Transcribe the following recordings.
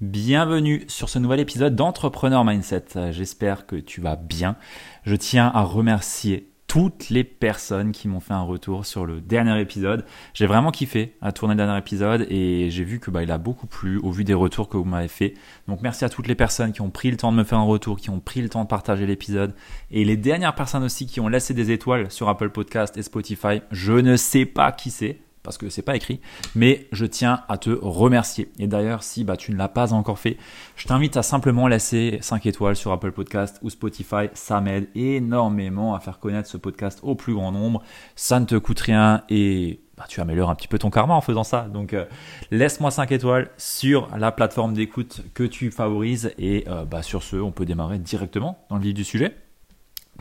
Bienvenue sur ce nouvel épisode d'Entrepreneur Mindset. J'espère que tu vas bien. Je tiens à remercier toutes les personnes qui m'ont fait un retour sur le dernier épisode. J'ai vraiment kiffé à tourner le dernier épisode et j'ai vu que bah, il a beaucoup plu au vu des retours que vous m'avez fait. Donc merci à toutes les personnes qui ont pris le temps de me faire un retour, qui ont pris le temps de partager l'épisode et les dernières personnes aussi qui ont laissé des étoiles sur Apple Podcast et Spotify. Je ne sais pas qui c'est parce que c'est pas écrit, mais je tiens à te remercier. Et d'ailleurs, si bah, tu ne l'as pas encore fait, je t'invite à simplement laisser 5 étoiles sur Apple Podcast ou Spotify. Ça m'aide énormément à faire connaître ce podcast au plus grand nombre. Ça ne te coûte rien et bah, tu améliores un petit peu ton karma en faisant ça. Donc euh, laisse-moi 5 étoiles sur la plateforme d'écoute que tu favorises et euh, bah, sur ce, on peut démarrer directement dans le vif du sujet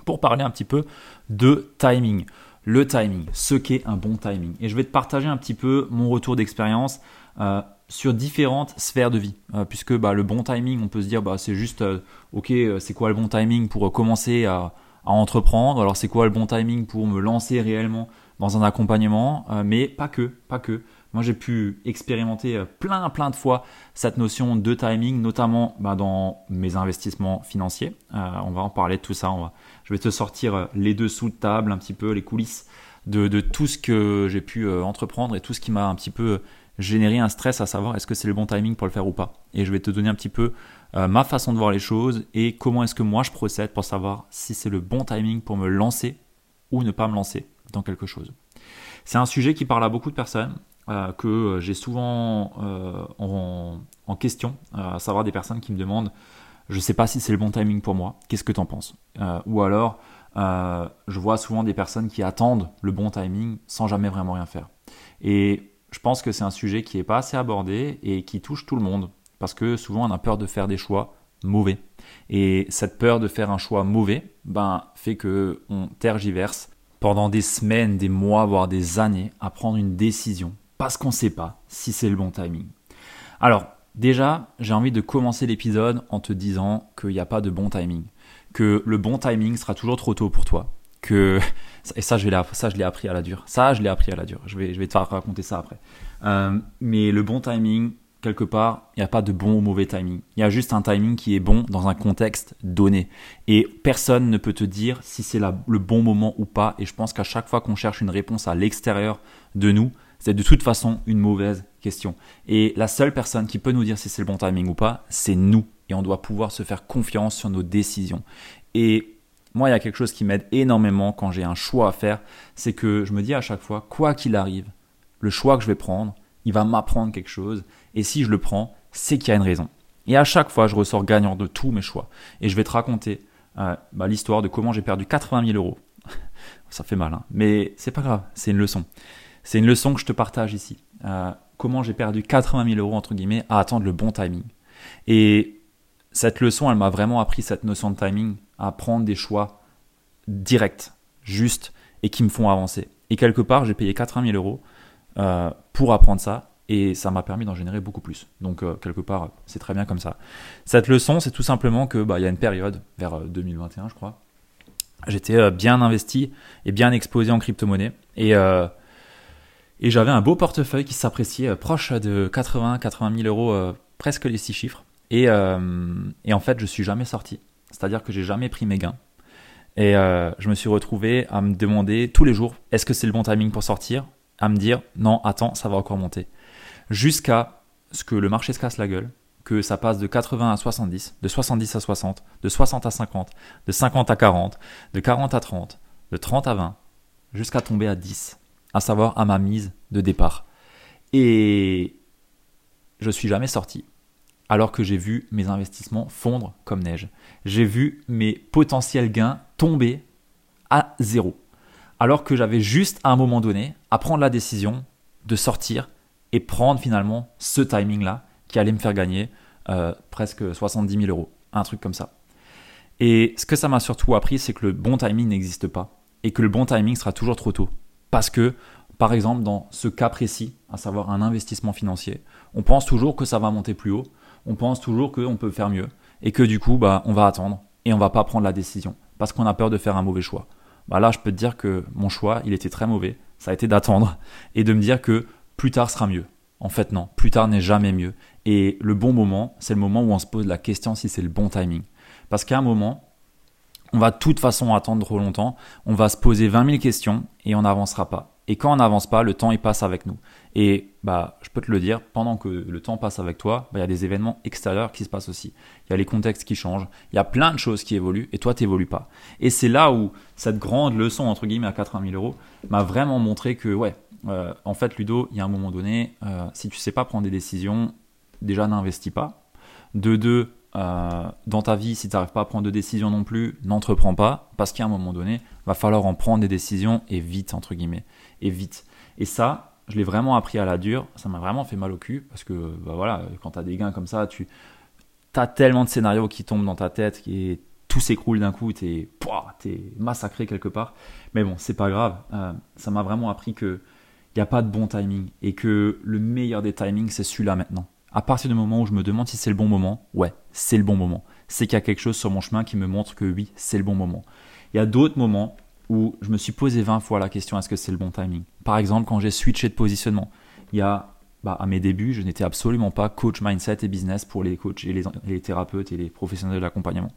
pour parler un petit peu de timing le timing, ce qu'est un bon timing. Et je vais te partager un petit peu mon retour d'expérience euh, sur différentes sphères de vie. Euh, puisque bah, le bon timing, on peut se dire, bah, c'est juste, euh, ok, c'est quoi le bon timing pour commencer à, entreprendre? Alors c'est quoi le bon timing pour me lancer réellement dans un accompagnement? Mais pas que, pas que. Moi, j'ai pu expérimenter plein, plein de fois cette notion de timing, notamment bah, dans mes investissements financiers. on va en parler de tout ça. Je vais te sortir euh, les dessous de table, un petit peu les coulisses de, tout ce que j'ai pu euh, entreprendre et tout ce qui m'a un petit peu euh, généré un stress à savoir est-ce que c'est le bon timing pour le faire ou pas. Et je vais te donner un petit peu ma façon de voir les choses et comment est-ce que moi je procède pour savoir si c'est le bon timing pour me lancer ou ne pas me lancer dans quelque chose. C'est un sujet qui parle à beaucoup de personnes, que j'ai souvent en, en, question, à savoir des personnes qui me demandent je sais pas si c'est le bon timing pour moi, qu'est-ce que tu en penses? Euh, Ou alors, euh, je vois souvent des personnes qui attendent le bon timing sans jamais vraiment rien faire. Et je pense que c'est un sujet qui n'est pas assez abordé et qui touche tout le monde, parce que souvent on a peur de faire des choix mauvais. Et cette peur de faire un choix mauvais ben, fait que on tergiverse pendant des semaines, des mois, voire des années à prendre une décision, parce qu'on ne sait pas si c'est le bon timing. Alors, Déjà, j'ai envie de commencer l'épisode en te disant qu'il n'y a pas de bon timing, que le bon timing sera toujours trop tôt pour toi, que et ça je l'ai appris à la dure, ça je l'ai appris à la dure. Je vais je vais te raconter ça après. Euh, mais le bon timing, quelque part, il n'y a pas de bon ou mauvais timing. Il y a juste un timing qui est bon dans un contexte donné. Et personne ne peut te dire si c'est le bon moment ou pas. Et je pense qu'à chaque fois qu'on cherche une réponse à l'extérieur de nous, c'est de toute façon une mauvaise question. Et la seule personne qui peut nous dire si c'est le bon timing ou pas, c'est nous. Et on doit pouvoir se faire confiance sur nos décisions. Et moi, il y a quelque chose qui m'aide énormément quand j'ai un choix à faire, c'est que je me dis à chaque fois, quoi qu'il arrive, le choix que je vais prendre, il va m'apprendre quelque chose. Et si je le prends, c'est qu'il y a une raison. Et à chaque fois, je ressors gagnant de tous mes choix. Et je vais te raconter euh, bah, l'histoire de comment j'ai perdu 80 000 euros. Ça fait mal, hein mais c'est pas grave, c'est une leçon. C'est une leçon que je te partage ici. Euh, comment j'ai perdu 80 000 euros, entre guillemets, à attendre le bon timing. Et cette leçon, elle m'a vraiment appris cette notion de timing, à prendre des choix directs, justes, et qui me font avancer. Et quelque part, j'ai payé 80 000 euros euh, pour apprendre ça, et ça m'a permis d'en générer beaucoup plus. Donc, euh, quelque part, c'est très bien comme ça. Cette leçon, c'est tout simplement que bah, y a une période, vers 2021, je crois, j'étais bien investi et bien exposé en crypto-monnaie. Et et j'avais un beau portefeuille qui s'appréciait euh, proche de 80-80 000 euros, euh, presque les six chiffres. Et, euh, et, en fait, je suis jamais sorti. C'est-à-dire que j'ai jamais pris mes gains. Et je me suis retrouvé à me demander tous les jours, est-ce que c'est le bon timing pour sortir? À me dire, non, attends, ça va encore monter. Jusqu'à ce que le marché se casse la gueule, que ça passe de 80 à 70, de 70 à 60, de 60 à 50, de 50 à 40, de 40 à 30, de 30 à 20, jusqu'à tomber à 10 à savoir à ma mise de départ. Et je suis jamais sorti alors que j'ai vu mes investissements fondre comme neige. J'ai vu mes potentiels gains tomber à zéro. Alors que j'avais juste à un moment donné à prendre la décision de sortir et prendre finalement ce timing-là qui allait me faire gagner euh, presque 70 000 euros. Un truc comme ça. Et ce que ça m'a surtout appris, c'est que le bon timing n'existe pas et que le bon timing sera toujours trop tôt. Parce que, par exemple, dans ce cas précis, à savoir un investissement financier, on pense toujours que ça va monter plus haut, on pense toujours qu'on peut faire mieux, et que du coup, bah, on va attendre et on va pas prendre la décision parce qu'on a peur de faire un mauvais choix. Bah là, je peux te dire que mon choix, il était très mauvais. Ça a été d'attendre et de me dire que plus tard sera mieux. En fait, non. Plus tard n'est jamais mieux. Et le bon moment, c'est le moment où on se pose la question si c'est le bon timing. Parce qu'à un moment, on va de toute façon attendre trop longtemps, on va se poser 20 000 questions et on n'avancera pas. Et quand on n'avance pas, le temps il passe avec nous. Et bah, je peux te le dire, pendant que le temps passe avec toi, bah, il y a des événements extérieurs qui se passent aussi. Il y a les contextes qui changent, il y a plein de choses qui évoluent et toi tu n'évolues pas. Et c'est là où cette grande leçon entre guillemets à 80 000 euros m'a vraiment montré que ouais, euh, en fait Ludo, il y a un moment donné, euh, si tu sais pas prendre des décisions, déjà n'investis pas. De deux, euh, dans ta vie, si tu n'arrives pas à prendre de décisions non plus, n'entreprends pas, parce qu'à un moment donné, va falloir en prendre des décisions et vite, entre guillemets, et vite. Et ça, je l'ai vraiment appris à la dure, ça m'a vraiment fait mal au cul, parce que bah voilà, quand tu as des gains comme ça, tu as tellement de scénarios qui tombent dans ta tête, et tout s'écroule d'un coup, tu es, es, massacré quelque part. Mais bon, c'est pas grave, euh, ça m'a vraiment appris que il n'y a pas de bon timing, et que le meilleur des timings, c'est celui-là maintenant à partir du moment où je me demande si c'est le bon moment, ouais, c'est le bon moment. C'est qu'il y a quelque chose sur mon chemin qui me montre que oui, c'est le bon moment. Il y a d'autres moments où je me suis posé 20 fois la question est-ce que c'est le bon timing? Par exemple, quand j'ai switché de positionnement, il y a bah, à mes débuts, je n'étais absolument pas coach mindset et business pour les coachs et les, thérapeutes et les professionnels de l'accompagnement.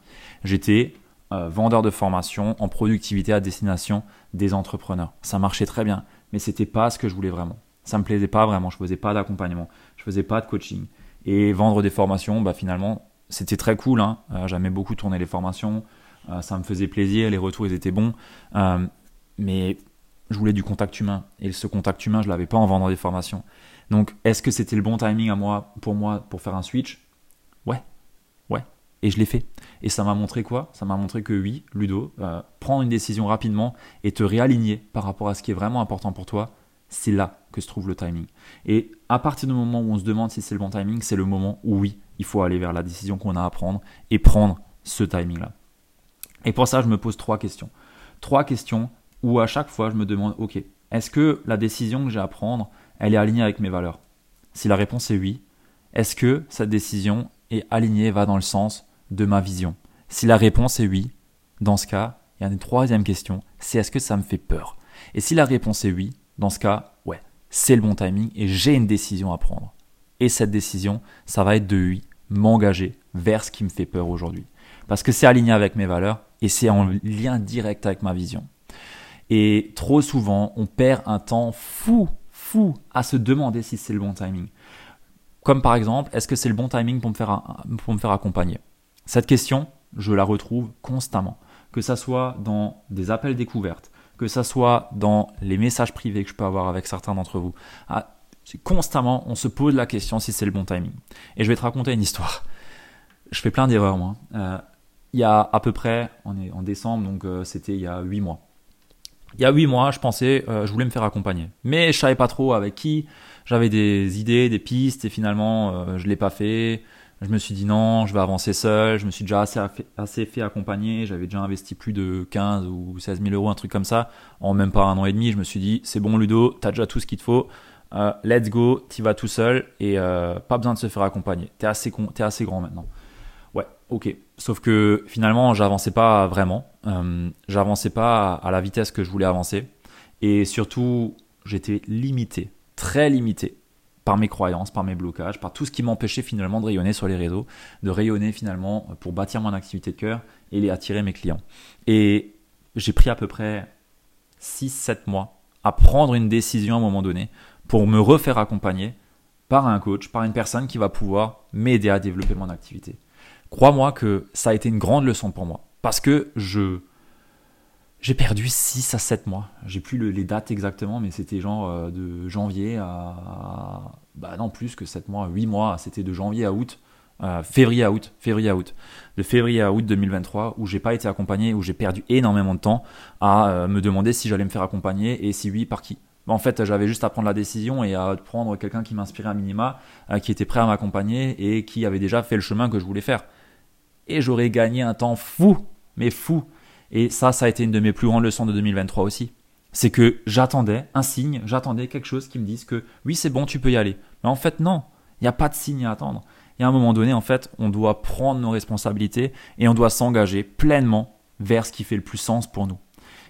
J'étais euh, vendeur de formation en productivité à destination des entrepreneurs. Ça marchait très bien, mais c'était pas ce que je voulais vraiment ça me plaisait pas vraiment. Je faisais pas d'accompagnement, je faisais pas de coaching. Et vendre des formations, bah finalement, c'était très cool. Hein. Euh, j'aimais beaucoup tourner les formations, euh, ça me faisait plaisir, les retours ils étaient bons. Euh, mais je voulais du contact humain. Et ce contact humain, je l'avais pas en vendant des formations. Donc, est-ce que c'était le bon timing à moi, pour moi, pour faire un switch? Ouais, ouais. Et je l'ai fait. Et ça m'a montré quoi? Ça m'a montré que oui, Ludo, prendre une décision rapidement et te réaligner par rapport à ce qui est vraiment important pour toi, c'est là que se trouve le timing. Et à partir du moment où on se demande si c'est le bon timing, c'est le moment où oui, il faut aller vers la décision qu'on a à prendre et prendre ce timing-là. Et pour ça, je me pose trois questions. Trois questions où à chaque fois, je me demande, ok, est-ce que la décision que j'ai à prendre, elle est alignée avec mes valeurs? Si la réponse est oui, est-ce que cette décision est alignée, va dans le sens de ma vision? Si la réponse est oui, dans ce cas, il y a une troisième question, c'est est-ce que ça me fait peur? Et si la réponse est oui, dans ce cas, ouais, c'est le bon timing et j'ai une décision à prendre. Et cette décision, ça va être de oui, m'engager vers ce qui me fait peur aujourd'hui. Parce que c'est aligné avec mes valeurs et c'est en lien direct avec ma vision. Et trop souvent, on perd un temps fou, fou à se demander si c'est le bon timing. Comme par exemple, est-ce que c'est le bon timing pour me faire, accompagner? Cette question, je la retrouve constamment. Que ça soit dans des appels découvertes, que ça soit dans les messages privés que je peux avoir avec certains d'entre vous. Ah, constamment, on se pose la question si c'est le bon timing. Et je vais te raconter une histoire. Je fais plein d'erreurs, moi. Euh, il y a à peu près, on est en décembre, donc euh, c'était il y a 8 mois. Il y a 8 mois, je pensais, euh, je voulais me faire accompagner. Mais je savais pas trop avec qui. J'avais des idées, des pistes, et finalement, je l'ai pas fait. Je me suis dit non, je vais avancer seul. Je me suis déjà assez, fait accompagner. J'avais déjà investi plus de 15 ou 16 000 euros, un truc comme ça. En même pas un an et demi, je me suis dit c'est bon Ludo, t'as déjà tout ce qu'il te faut. Euh, let's go, t'y vas tout seul et euh, pas besoin de se faire accompagner. T'es assez, es assez grand maintenant. Ouais, ok. Sauf que finalement, j'avançais pas vraiment. Euh, j'avançais pas à la vitesse que je voulais avancer. Et surtout, j'étais limité, très limité par mes croyances, par mes blocages, par tout ce qui m'empêchait finalement de rayonner sur les réseaux, de rayonner finalement pour bâtir mon activité de cœur et les attirer mes clients. Et j'ai pris à peu près 6-7 mois à prendre une décision à un moment donné pour me refaire accompagner par un coach, par une personne qui va pouvoir m'aider à développer mon activité. Crois-moi que ça a été une grande leçon pour moi parce que je j'ai perdu 6 à 7 mois. J'ai plus les dates exactement, mais c'était genre euh, de janvier à. Bah non, plus que 7 mois, 8 mois. C'était de janvier à août, euh, février à août, février à août. De février à août 2023, où j'ai pas été accompagné, où j'ai perdu énormément de temps à euh, me demander si j'allais me faire accompagner et si oui, par qui. En fait, j'avais juste à prendre la décision et à prendre quelqu'un qui m'inspirait un minima, qui était prêt à m'accompagner et qui avait déjà fait le chemin que je voulais faire. Et j'aurais gagné un temps fou, mais fou et ça, ça a été une de mes plus grandes leçons de 2023 aussi. C'est que j'attendais un signe, j'attendais quelque chose qui me dise que oui, c'est bon, tu peux y aller. Mais en fait, non, il n'y a pas de signe à attendre. Et à un moment donné, en fait, on doit prendre nos responsabilités et on doit s'engager pleinement vers ce qui fait le plus sens pour nous.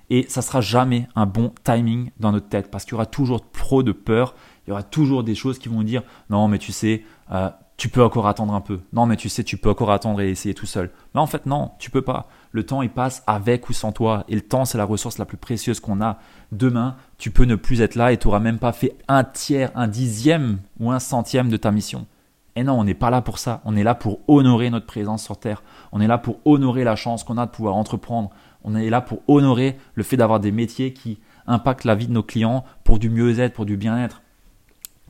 Et ça sera jamais un bon timing dans notre tête parce qu'il y aura toujours trop de peur, il y aura toujours des choses qui vont dire non, mais tu sais, euh, tu peux encore attendre un peu. Non, mais tu sais, tu peux encore attendre et essayer tout seul. Mais en fait, non, tu peux pas. Le temps, il passe avec ou sans toi. Et le temps, c'est la ressource la plus précieuse qu'on a. Demain, tu peux ne plus être là et tu n'auras même pas fait un tiers, un dixième ou un centième de ta mission. Et non, on n'est pas là pour ça. On est là pour honorer notre présence sur Terre. On est là pour honorer la chance qu'on a de pouvoir entreprendre. On est là pour honorer le fait d'avoir des métiers qui impactent la vie de nos clients pour du mieux-être, pour du bien-être.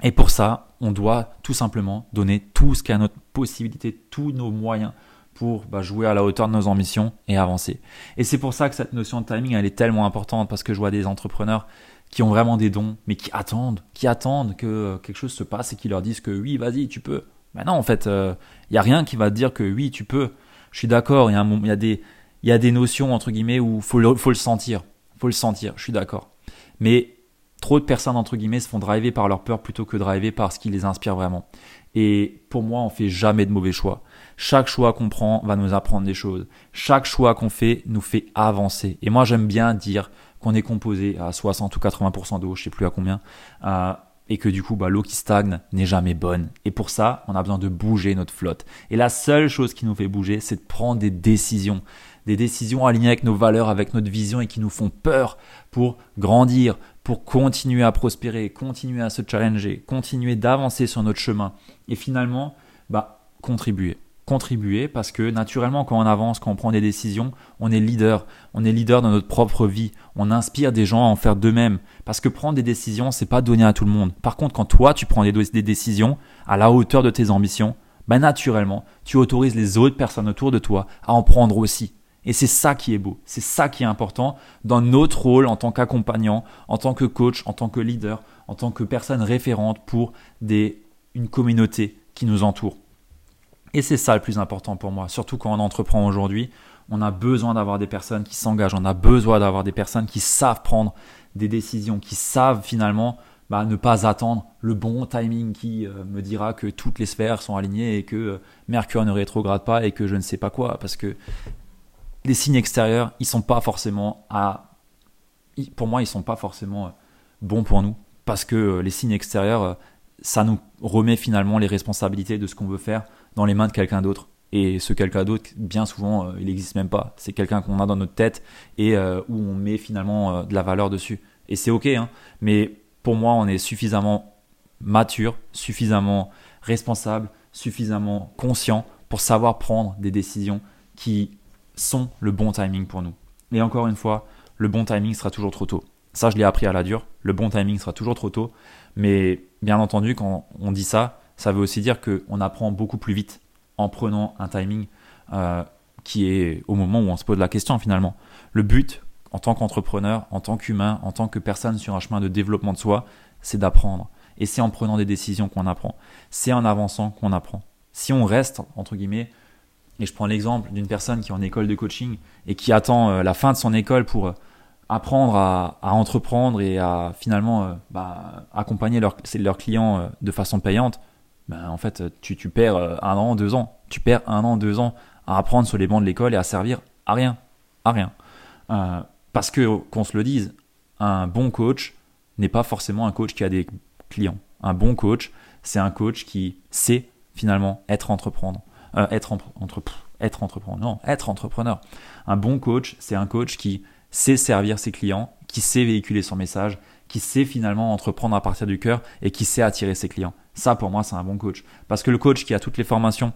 Et pour ça, on doit tout simplement donner tout ce qui est notre possibilité, tous nos moyens pour bah, jouer à la hauteur de nos ambitions et avancer. Et c'est pour ça que cette notion de timing, elle est tellement importante parce que je vois des entrepreneurs qui ont vraiment des dons, mais qui attendent, qui attendent que euh, quelque chose se passe et qui leur disent que oui, vas-y, tu peux. Mais non, en fait, il euh, n'y a rien qui va te dire que oui, tu peux. Je suis d'accord, il y, y, a des, y a des notions, entre guillemets, où il faut le, faut le sentir. faut le sentir, je suis d'accord. Mais trop de personnes, entre guillemets, se font driver par leur peur plutôt que driver par ce qui les inspire vraiment. Et pour moi, on fait jamais de mauvais choix. Chaque choix qu'on prend va nous apprendre des choses. Chaque choix qu'on fait nous fait avancer. Et moi, j'aime bien dire qu'on est composé à 60 ou 80% d'eau, je sais plus à combien, euh, et que du coup, bah, l'eau qui stagne n'est jamais bonne. Et pour ça, on a besoin de bouger notre flotte. Et la seule chose qui nous fait bouger, c'est de prendre des décisions. Des décisions alignées avec nos valeurs, avec notre vision et qui nous font peur pour grandir, pour continuer à prospérer, continuer à se challenger, continuer d'avancer sur notre chemin et finalement bah, contribuer. Contribuer parce que naturellement quand on avance, quand on prend des décisions, on est leader, on est leader dans notre propre vie, on inspire des gens à en faire d'eux-mêmes parce que prendre des décisions, c'est pas donner à tout le monde. Par contre, quand toi tu prends des, des décisions à la hauteur de tes ambitions, bah naturellement, tu autorises les autres personnes autour de toi à en prendre aussi. Et c'est ça qui est beau, c'est ça qui est important dans notre rôle en tant qu'accompagnant, en tant que coach, en tant que leader, en tant que personne référente pour des, une communauté qui nous entoure. Et c'est ça le plus important pour moi, surtout quand on entreprend aujourd'hui. On a besoin d'avoir des personnes qui s'engagent, on a besoin d'avoir des personnes qui savent prendre des décisions, qui savent finalement bah, ne pas attendre le bon timing qui euh, me dira que toutes les sphères sont alignées et que euh, Mercure ne rétrograde pas et que je ne sais pas quoi. Parce que les signes extérieurs, ils sont pas forcément à. Pour moi, ils sont pas forcément euh, bons pour nous. Parce que euh, les signes extérieurs, euh, ça nous remet finalement les responsabilités de ce qu'on veut faire dans les mains de quelqu'un d'autre. Et ce quelqu'un d'autre, bien souvent, il n'existe même pas. C'est quelqu'un qu'on a dans notre tête et où on met finalement de la valeur dessus. Et c'est ok, hein. mais pour moi, on est suffisamment mature, suffisamment responsable, suffisamment conscient pour savoir prendre des décisions qui sont le bon timing pour nous. Et encore une fois, le bon timing sera toujours trop tôt. Ça, je l'ai appris à la dure. Le bon timing sera toujours trop tôt. Mais bien entendu, quand on dit ça, ça veut aussi dire qu'on apprend beaucoup plus vite en prenant un timing euh, qui est au moment où on se pose la question finalement. Le but, en tant qu'entrepreneur, en tant qu'humain, en tant que personne sur un chemin de développement de soi, c'est d'apprendre. Et c'est en prenant des décisions qu'on apprend. C'est en avançant qu'on apprend. Si on reste, entre guillemets, et je prends l'exemple d'une personne qui est en école de coaching et qui attend euh, la fin de son école pour euh, apprendre à, entreprendre et à finalement euh, bah, accompagner leurs leur clients de façon payante. Ben, en fait, tu, tu, perds un an, deux ans. Tu perds un an, deux ans à apprendre sur les bancs de l'école et à servir à rien. À rien. parce que, qu'on se le dise, un bon coach n'est pas forcément un coach qui a des clients. Un bon coach, c'est un coach qui sait finalement être entreprendre. Euh, être, entre, être entrepreneur. Non, être entrepreneur. Un bon coach, c'est un coach qui sait servir ses clients, qui sait véhiculer son message, qui sait finalement entreprendre à partir du cœur et qui sait attirer ses clients. Ça, pour moi, c'est un bon coach. Parce que le coach qui a toutes les formations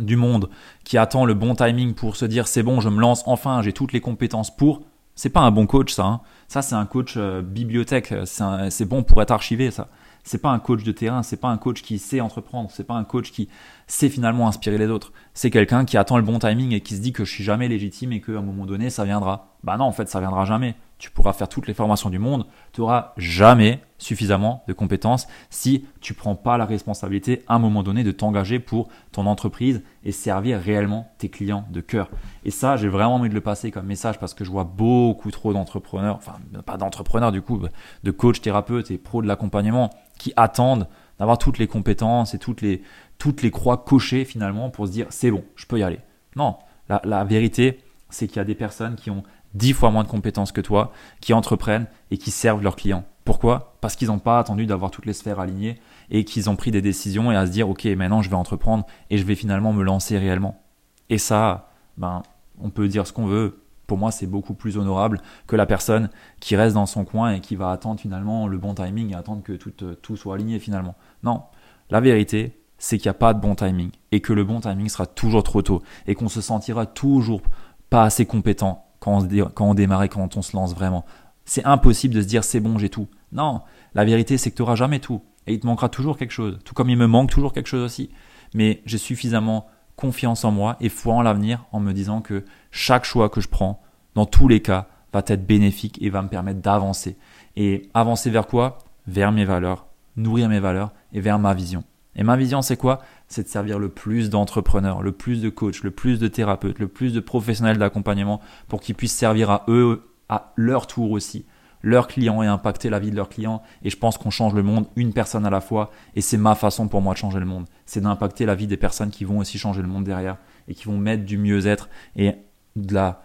du monde, qui attend le bon timing pour se dire c'est bon, je me lance enfin, j'ai toutes les compétences pour, c'est pas un bon coach, ça. Hein. Ça, c'est un coach euh, bibliothèque. C'est bon pour être archivé, ça c'est pas un coach de terrain, c'est pas un coach qui sait entreprendre, c'est pas un coach qui sait finalement inspirer les autres. C'est quelqu'un qui attend le bon timing et qui se dit que je suis jamais légitime et qu'à un moment donné ça viendra. Bah non, en fait, ça viendra jamais. Tu pourras faire toutes les formations du monde, tu auras jamais suffisamment de compétences si tu prends pas la responsabilité à un moment donné de t'engager pour ton entreprise et servir réellement tes clients de cœur. Et ça, j'ai vraiment envie de le passer comme message parce que je vois beaucoup trop d'entrepreneurs, enfin pas d'entrepreneurs du coup, de coachs, thérapeutes et pros de l'accompagnement qui attendent d'avoir toutes les compétences et toutes les, toutes les croix cochées finalement pour se dire c'est bon, je peux y aller. Non, la, vérité, c'est qu'il y a des personnes qui ont dix fois moins de compétences que toi, qui entreprennent et qui servent leurs clients. Pourquoi? Parce qu'ils n'ont pas attendu d'avoir toutes les sphères alignées et qu'ils ont pris des décisions et à se dire ok maintenant je vais entreprendre et je vais finalement me lancer réellement. Et ça, ben on peut dire ce qu'on veut. Pour moi, c'est beaucoup plus honorable que la personne qui reste dans son coin et qui va attendre finalement le bon timing et attendre que tout, euh, soit aligné finalement. Non, la vérité, c'est qu'il n'y a pas de bon timing et que le bon timing sera toujours trop tôt et qu'on se sentira toujours pas assez compétent quand on, quand on démarre et quand on se lance vraiment. C'est impossible de se dire c'est bon, j'ai tout. Non, la vérité, c'est que tu n'auras jamais tout et il te manquera toujours quelque chose, tout comme il me manque toujours quelque chose aussi. Mais j'ai suffisamment confiance en moi et foi en l'avenir en me disant que chaque choix que je prends, dans tous les cas, va être bénéfique et va me permettre d'avancer. Et avancer vers quoi? Vers mes valeurs, nourrir mes valeurs et vers ma vision. Et ma vision, c'est quoi? C'est de servir le plus d'entrepreneurs, le plus de coachs, le plus de thérapeutes, le plus de professionnels d'accompagnement pour qu'ils puissent servir à eux, à leur tour aussi, leurs clients et impacter la vie de leurs clients. Et je pense qu'on change le monde une personne à la fois. Et c'est ma façon pour moi de changer le monde. C'est d'impacter la vie des personnes qui vont aussi changer le monde derrière et qui vont mettre du mieux-être et de la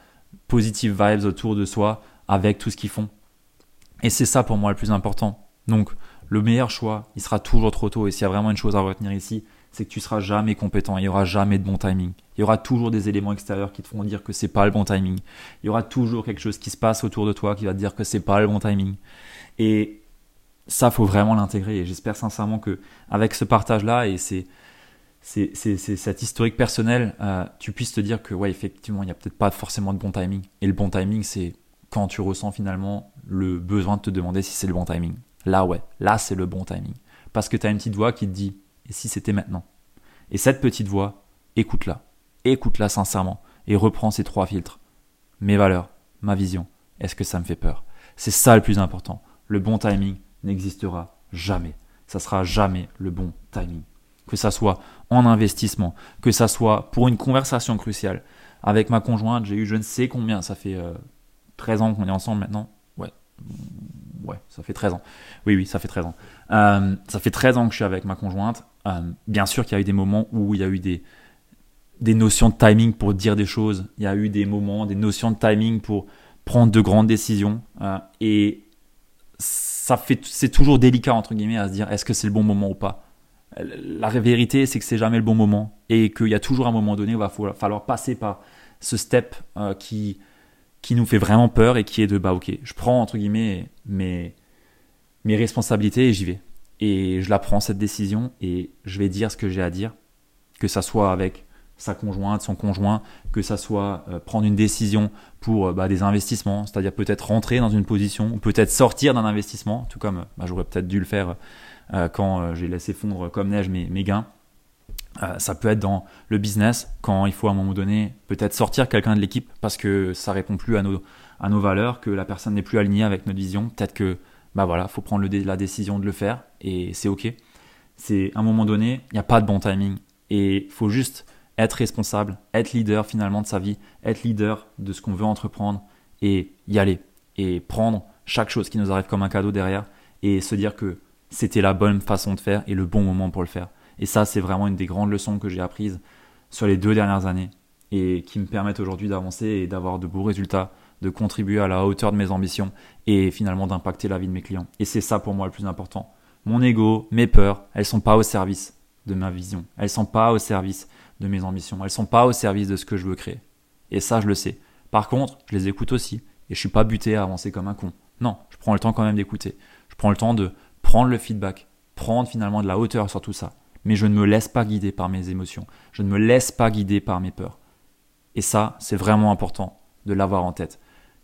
positive vibes autour de soi avec tout ce qu'ils font. Et c'est ça pour moi le plus important. Donc, le meilleur choix, il sera toujours trop tôt. Et s'il y a vraiment une chose à retenir ici, c'est que tu seras jamais compétent. Il y aura jamais de bon timing. Il y aura toujours des éléments extérieurs qui te font dire que c'est pas le bon timing. Il y aura toujours quelque chose qui se passe autour de toi qui va te dire que c'est pas le bon timing. Et ça, faut vraiment l'intégrer. Et j'espère sincèrement que avec ce partage-là et c'est c'est, cet historique personnel, euh, tu puisses te dire que ouais, effectivement, il n'y a peut-être pas forcément de bon timing. Et le bon timing, c'est quand tu ressens finalement le besoin de te demander si c'est le bon timing. Là, ouais, là, c'est le bon timing. Parce que tu as une petite voix qui te dit, et si c'était maintenant? Et cette petite voix, écoute-la. Écoute-la sincèrement. Et reprends ces trois filtres. Mes valeurs, ma vision. Est-ce que ça me fait peur? C'est ça le plus important. Le bon timing n'existera jamais. Ça sera jamais le bon timing. Que ça soit en investissement, que ça soit pour une conversation cruciale. Avec ma conjointe, j'ai eu je ne sais combien, ça fait 13 euh, ans qu'on est ensemble maintenant. Ouais, ouais, ça fait 13 ans. Oui, oui, ça fait 13 ans. Euh, ça fait 13 ans que je suis avec ma conjointe. Euh, bien sûr qu'il y a eu des moments où il y a eu des, des notions de timing pour dire des choses. Il y a eu des moments, des notions de timing pour prendre de grandes décisions. Euh, et ça fait, c'est toujours délicat, entre guillemets, à se dire est-ce que c'est le bon moment ou pas? La vérité, c'est que c'est jamais le bon moment. Et qu'il y a toujours un moment donné où il va falloir passer par ce step qui, qui nous fait vraiment peur et qui est de bah ok, je prends entre guillemets mes, mes responsabilités et j'y vais. Et je la prends cette décision et je vais dire ce que j'ai à dire, que ça soit avec sa conjointe, son conjoint, que ça soit euh, prendre une décision pour euh, bah, des investissements, c'est-à-dire peut-être rentrer dans une position, ou peut-être sortir d'un investissement, tout comme bah, j'aurais peut-être dû le faire euh, quand j'ai laissé fondre comme neige mes, gains. Ça peut être dans le business, quand il faut à un moment donné peut-être sortir quelqu'un de l'équipe parce que ça répond plus à nos, à nos valeurs, que la personne n'est plus alignée avec notre vision. Peut-être que bah voilà, faut prendre la décision de le faire et c'est ok. C'est à un moment donné, il n'y a pas de bon timing et faut juste être responsable, être leader finalement de sa vie, être leader de ce qu'on veut entreprendre et y aller et prendre chaque chose qui nous arrive comme un cadeau derrière et se dire que c'était la bonne façon de faire et le bon moment pour le faire. Et ça, c'est vraiment une des grandes leçons que j'ai apprises sur les deux dernières années et qui me permettent aujourd'hui d'avancer et d'avoir de beaux résultats, de contribuer à la hauteur de mes ambitions et finalement d'impacter la vie de mes clients. Et c'est ça pour moi le plus important. Mon ego, mes peurs, elles sont pas au service de ma vision. Elles sont pas au service de mes ambitions. Elles sont pas au service de ce que je veux créer. Et ça, je le sais. Par contre, je les écoute aussi. Et je suis pas buté à avancer comme un con. Non, je prends le temps quand même d'écouter. Je prends le temps de prendre le feedback, prendre finalement de la hauteur sur tout ça mais je ne me laisse pas guider par mes émotions, je ne me laisse pas guider par mes peurs. Et ça, c'est vraiment important de l'avoir en tête.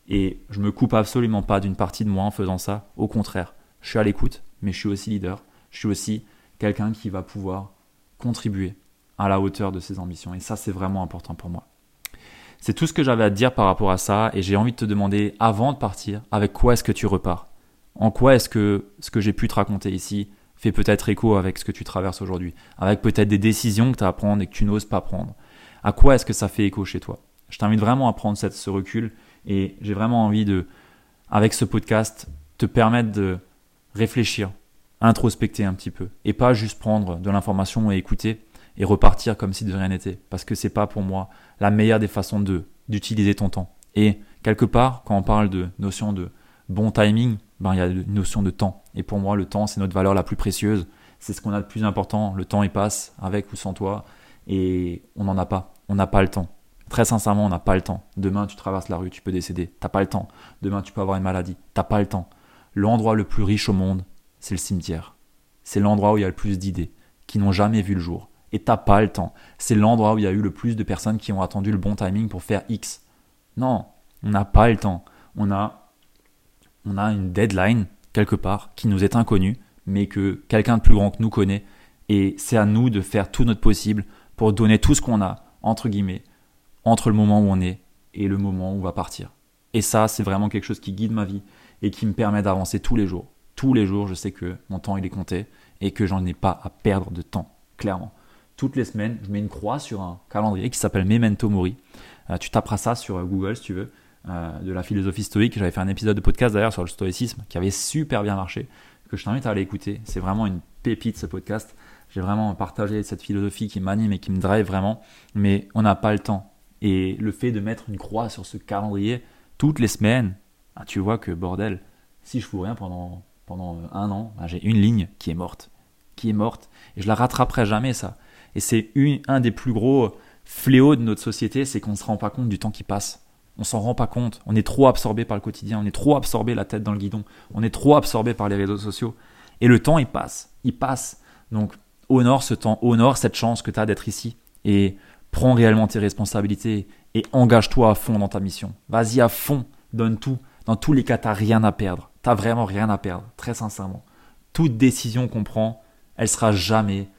Et je me coupe absolument pas d'une partie de moi en faisant ça. Au contraire, je suis à l'écoute, mais je suis aussi leader. Je suis aussi quelqu'un qui va pouvoir contribuer à la hauteur de ses ambitions. Et ça, c'est vraiment important pour moi. C'est tout ce que j'avais à te dire par rapport à ça. Et j'ai envie de te demander, avant de partir, avec quoi est-ce que tu repars? En quoi est-ce que ce que j'ai pu te raconter ici fait peut-être écho avec ce que tu traverses aujourd'hui, avec peut-être des décisions que tu as à prendre et que tu n'oses pas prendre? À quoi est-ce que ça fait écho chez toi? Je t'invite vraiment à prendre cette, ce recul et j'ai vraiment envie de, avec ce podcast, te permettre de réfléchir, introspecter un petit peu et pas juste prendre de l'information et écouter et repartir comme si de rien n'était parce que c'est pas pour moi la meilleure des façons de d'utiliser ton temps. Et quelque part, quand on parle de notion de bon timing, ben, il y a une notion de temps. Et pour moi, le temps, c'est notre valeur la plus précieuse. C'est ce qu'on a de plus important. Le temps, il passe avec ou sans toi. Et on n'en a pas. On n'a pas le temps. Très sincèrement, on n'a pas le temps. Demain, tu traverses la rue, tu peux décéder. T'as pas le temps. Demain, tu peux avoir une maladie. T'as pas le temps. L'endroit le plus riche au monde, c'est le cimetière. C'est l'endroit où il y a le plus d'idées, qui n'ont jamais vu le jour. Et t'as pas le temps. C'est l'endroit où il y a eu le plus de personnes qui ont attendu le bon timing pour faire X. Non, on n'a pas le temps. On a, on a une deadline quelque part qui nous est inconnue, mais que quelqu'un de plus grand que nous connaît. Et c'est à nous de faire tout notre possible pour donner tout ce qu'on a, entre guillemets, entre le moment où on est et le moment où on va partir. Et ça, c'est vraiment quelque chose qui guide ma vie et qui me permet d'avancer tous les jours. Tous les jours, je sais que mon temps, il est compté et que j'en ai pas à perdre de temps, clairement. Toutes les semaines, je mets une croix sur un calendrier qui s'appelle Memento Mori. Euh, tu taperas ça sur Google si tu veux, euh, de la philosophie stoïque. J'avais fait un épisode de podcast d'ailleurs sur le stoïcisme qui avait super bien marché, que je t'invite à aller écouter. C'est vraiment une pépite ce podcast. J'ai vraiment partagé cette philosophie qui m'anime et qui me drive vraiment, mais on n'a pas le temps. Et le fait de mettre une croix sur ce calendrier toutes les semaines, ah, tu vois que bordel, si je fous rien pendant, pendant un an, bah, j'ai une ligne qui est morte. Qui est morte. Et je la rattraperai jamais, ça. Et c'est un des plus gros fléaux de notre société, c'est qu'on ne se rend pas compte du temps qui passe. On s'en rend pas compte. On est trop absorbé par le quotidien. On est trop absorbé la tête dans le guidon. On est trop absorbé par les réseaux sociaux. Et le temps, il passe. Il passe. Donc, honore ce temps. Honore cette chance que tu as d'être ici. Et prends réellement tes responsabilités et engage-toi à fond dans ta mission. Vas-y à fond, donne tout. Dans tous les cas, tu n'as rien à perdre. Tu n'as vraiment rien à perdre, très sincèrement. Toute décision qu'on prend, elle sera jamais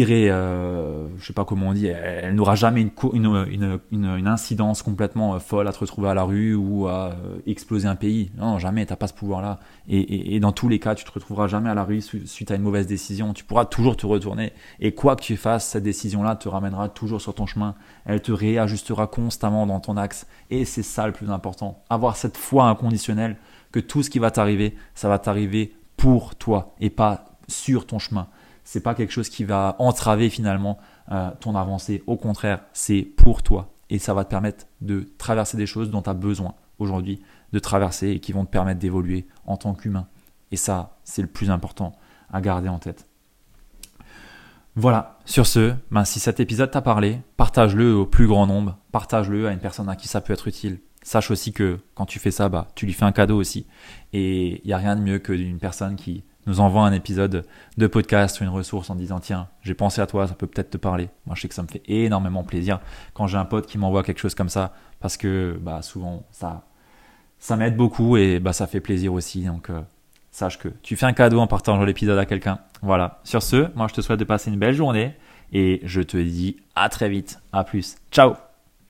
irait, euh, je sais pas comment on dit, elle, n'aura jamais une, incidence complètement euh, folle à te retrouver à la rue ou à euh, exploser un pays. Non, jamais, t'as pas ce pouvoir-là. Et, dans tous les cas, tu te retrouveras jamais à la rue suite à une mauvaise décision. Tu pourras toujours te retourner. Et quoi que tu fasses, cette décision-là te ramènera toujours sur ton chemin. Elle te réajustera constamment dans ton axe. Et c'est ça le plus important. Avoir cette foi inconditionnelle que tout ce qui va t'arriver, ça va t'arriver pour toi et pas sur ton chemin c'est pas quelque chose qui va entraver finalement euh, ton avancée. Au contraire, c'est pour toi et ça va te permettre de traverser des choses dont tu as besoin aujourd'hui de traverser et qui vont te permettre d'évoluer en tant qu'humain. Et ça, c'est le plus important à garder en tête. Voilà, sur ce, ben, si cet épisode t'a parlé, partage-le au plus grand nombre, partage-le à une personne à qui ça peut être utile. Sache aussi que quand tu fais ça, bah, tu lui fais un cadeau aussi. Et il n'y a rien de mieux que d'une personne qui nous envoie un épisode de podcast ou une ressource en disant tiens, j'ai pensé à toi, ça peut peut-être te parler. Moi, je sais que ça me fait énormément plaisir quand j'ai un pote qui m'envoie quelque chose comme ça parce que bah, souvent ça, ça m'aide beaucoup et bah, ça fait plaisir aussi. Donc, euh, sache que tu fais un cadeau en partageant l'épisode à quelqu'un. Voilà. Sur ce, moi, je te souhaite de passer une belle journée et je te dis à très vite. À plus. Ciao